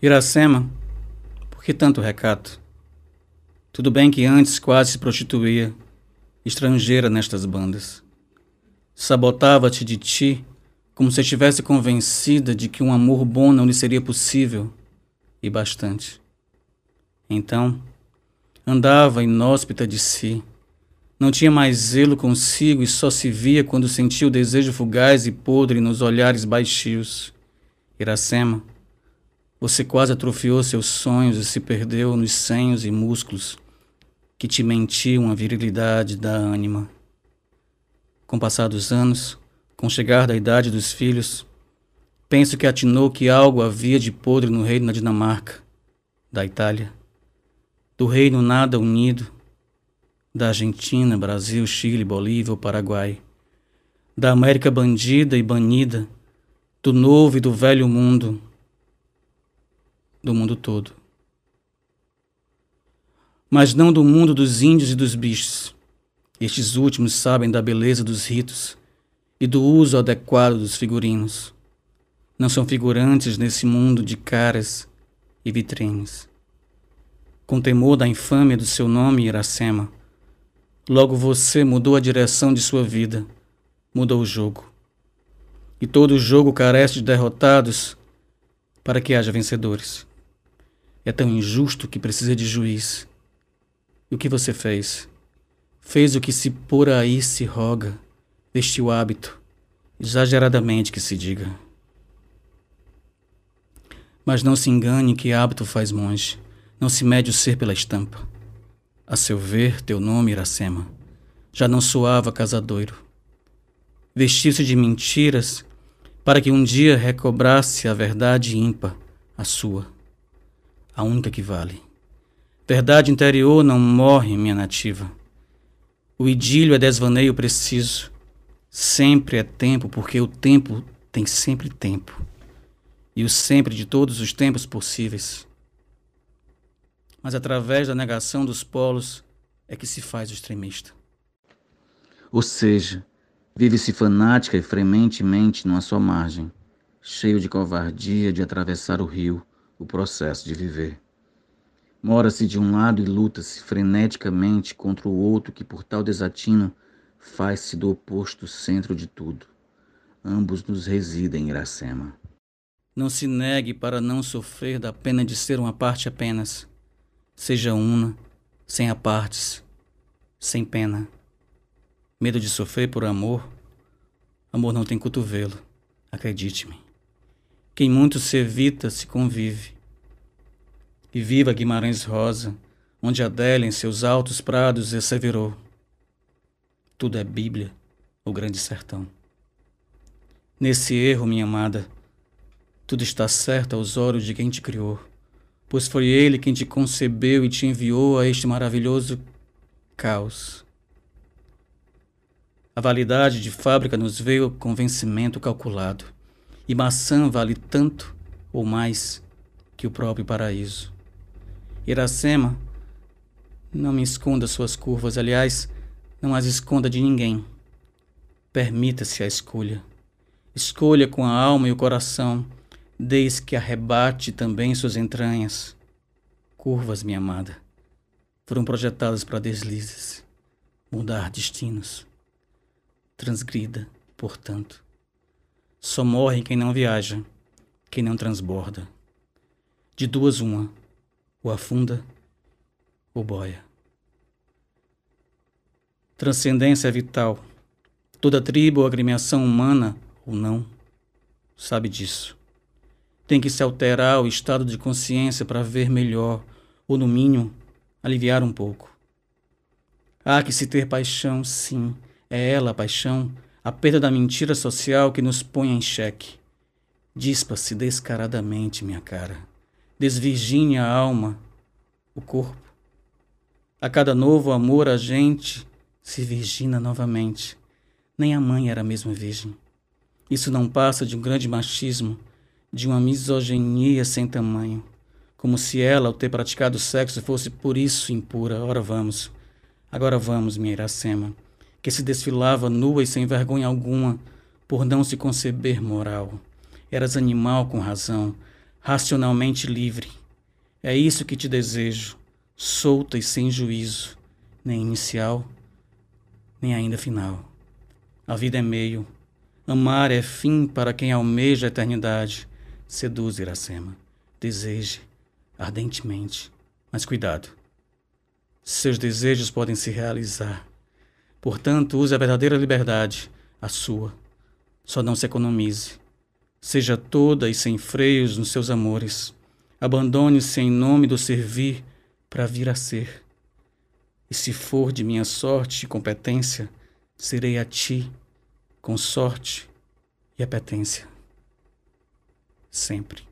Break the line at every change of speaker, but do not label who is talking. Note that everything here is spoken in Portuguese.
Iracema, por que tanto recato? Tudo bem que antes quase se prostituía, estrangeira nestas bandas. Sabotava-te de ti, como se estivesse convencida de que um amor bom não lhe seria possível, e bastante. Então, andava inóspita de si, não tinha mais zelo consigo e só se via quando sentia o desejo fugaz e podre nos olhares baixios. Iracema, você quase atrofiou seus sonhos e se perdeu nos senhos e músculos que te mentiam a virilidade da ânima. Com o passar dos anos, com o chegar da idade dos filhos, penso que atinou que algo havia de podre no reino da Dinamarca, da Itália, do reino nada unido, da Argentina, Brasil, Chile, Bolívia ou Paraguai, da América bandida e banida, do novo e do velho mundo, do mundo todo. Mas não do mundo dos índios e dos bichos. Estes últimos sabem da beleza dos ritos e do uso adequado dos figurinos. Não são figurantes nesse mundo de caras e vitrines. Com temor da infâmia do seu nome, Iracema, logo você mudou a direção de sua vida, mudou o jogo. E todo jogo carece de derrotados para que haja vencedores. É tão injusto que precisa de juiz. E o que você fez? Fez o que se por aí se roga, vestiu hábito, exageradamente que se diga. Mas não se engane que hábito faz monge, não se mede o ser pela estampa. A seu ver, teu nome, Iracema, já não soava casadoiro. Vestiu-se de mentiras para que um dia recobrasse a verdade ímpar, a sua a única que vale. Verdade interior não morre, minha nativa. O idílio é desvaneio preciso. Sempre é tempo, porque o tempo tem sempre tempo. E o sempre de todos os tempos possíveis. Mas através da negação dos polos é que se faz o extremista.
Ou seja, vive-se fanática e frementemente numa só margem, cheio de covardia de atravessar o rio o processo de viver. Mora-se de um lado e luta-se freneticamente contra o outro que, por tal desatino, faz-se do oposto centro de tudo. Ambos nos residem em Iracema.
Não se negue para não sofrer da pena de ser uma parte apenas. Seja una, sem apartes, sem pena. Medo de sofrer por amor? Amor não tem cotovelo, acredite-me. Quem muito se evita se convive. E viva Guimarães Rosa, onde Adélia em seus altos prados asseverou. Tudo é Bíblia, o grande sertão. Nesse erro, minha amada, tudo está certo aos olhos de quem te criou, pois foi ele quem te concebeu e te enviou a este maravilhoso caos. A validade de fábrica nos veio com vencimento calculado e maçã vale tanto ou mais que o próprio paraíso. Iracema, não me esconda suas curvas, aliás, não as esconda de ninguém. Permita-se a escolha. Escolha com a alma e o coração, desde que arrebate também suas entranhas. Curvas, minha amada, foram projetadas para deslizes, mudar destinos. Transgrida, portanto só morre quem não viaja, quem não transborda. De duas, uma: ou afunda ou boia. Transcendência é vital. Toda tribo ou agremiação humana, ou não, sabe disso. Tem que se alterar o estado de consciência para ver melhor, ou no mínimo, aliviar um pouco. Há que se ter paixão, sim, é ela a paixão a perda da mentira social que nos põe em xeque. Dispa-se descaradamente, minha cara. Desvirgine a alma, o corpo. A cada novo amor a gente se virgina novamente. Nem a mãe era mesmo virgem. Isso não passa de um grande machismo, de uma misoginia sem tamanho. Como se ela, ao ter praticado sexo, fosse por isso impura. Ora vamos. Agora vamos, minha Iracema que se desfilava nua e sem vergonha alguma, por não se conceber moral. Eras animal com razão, racionalmente livre. É isso que te desejo, solta e sem juízo, nem inicial, nem ainda final. A vida é meio, amar é fim para quem almeja a eternidade. Seduz Iracema, deseje ardentemente, mas cuidado. Seus desejos podem se realizar. Portanto, use a verdadeira liberdade, a sua. Só não se economize. Seja toda e sem freios nos seus amores. Abandone-se em nome do servir para vir a ser. E se for de minha sorte e competência, serei a ti com sorte e apetência. Sempre.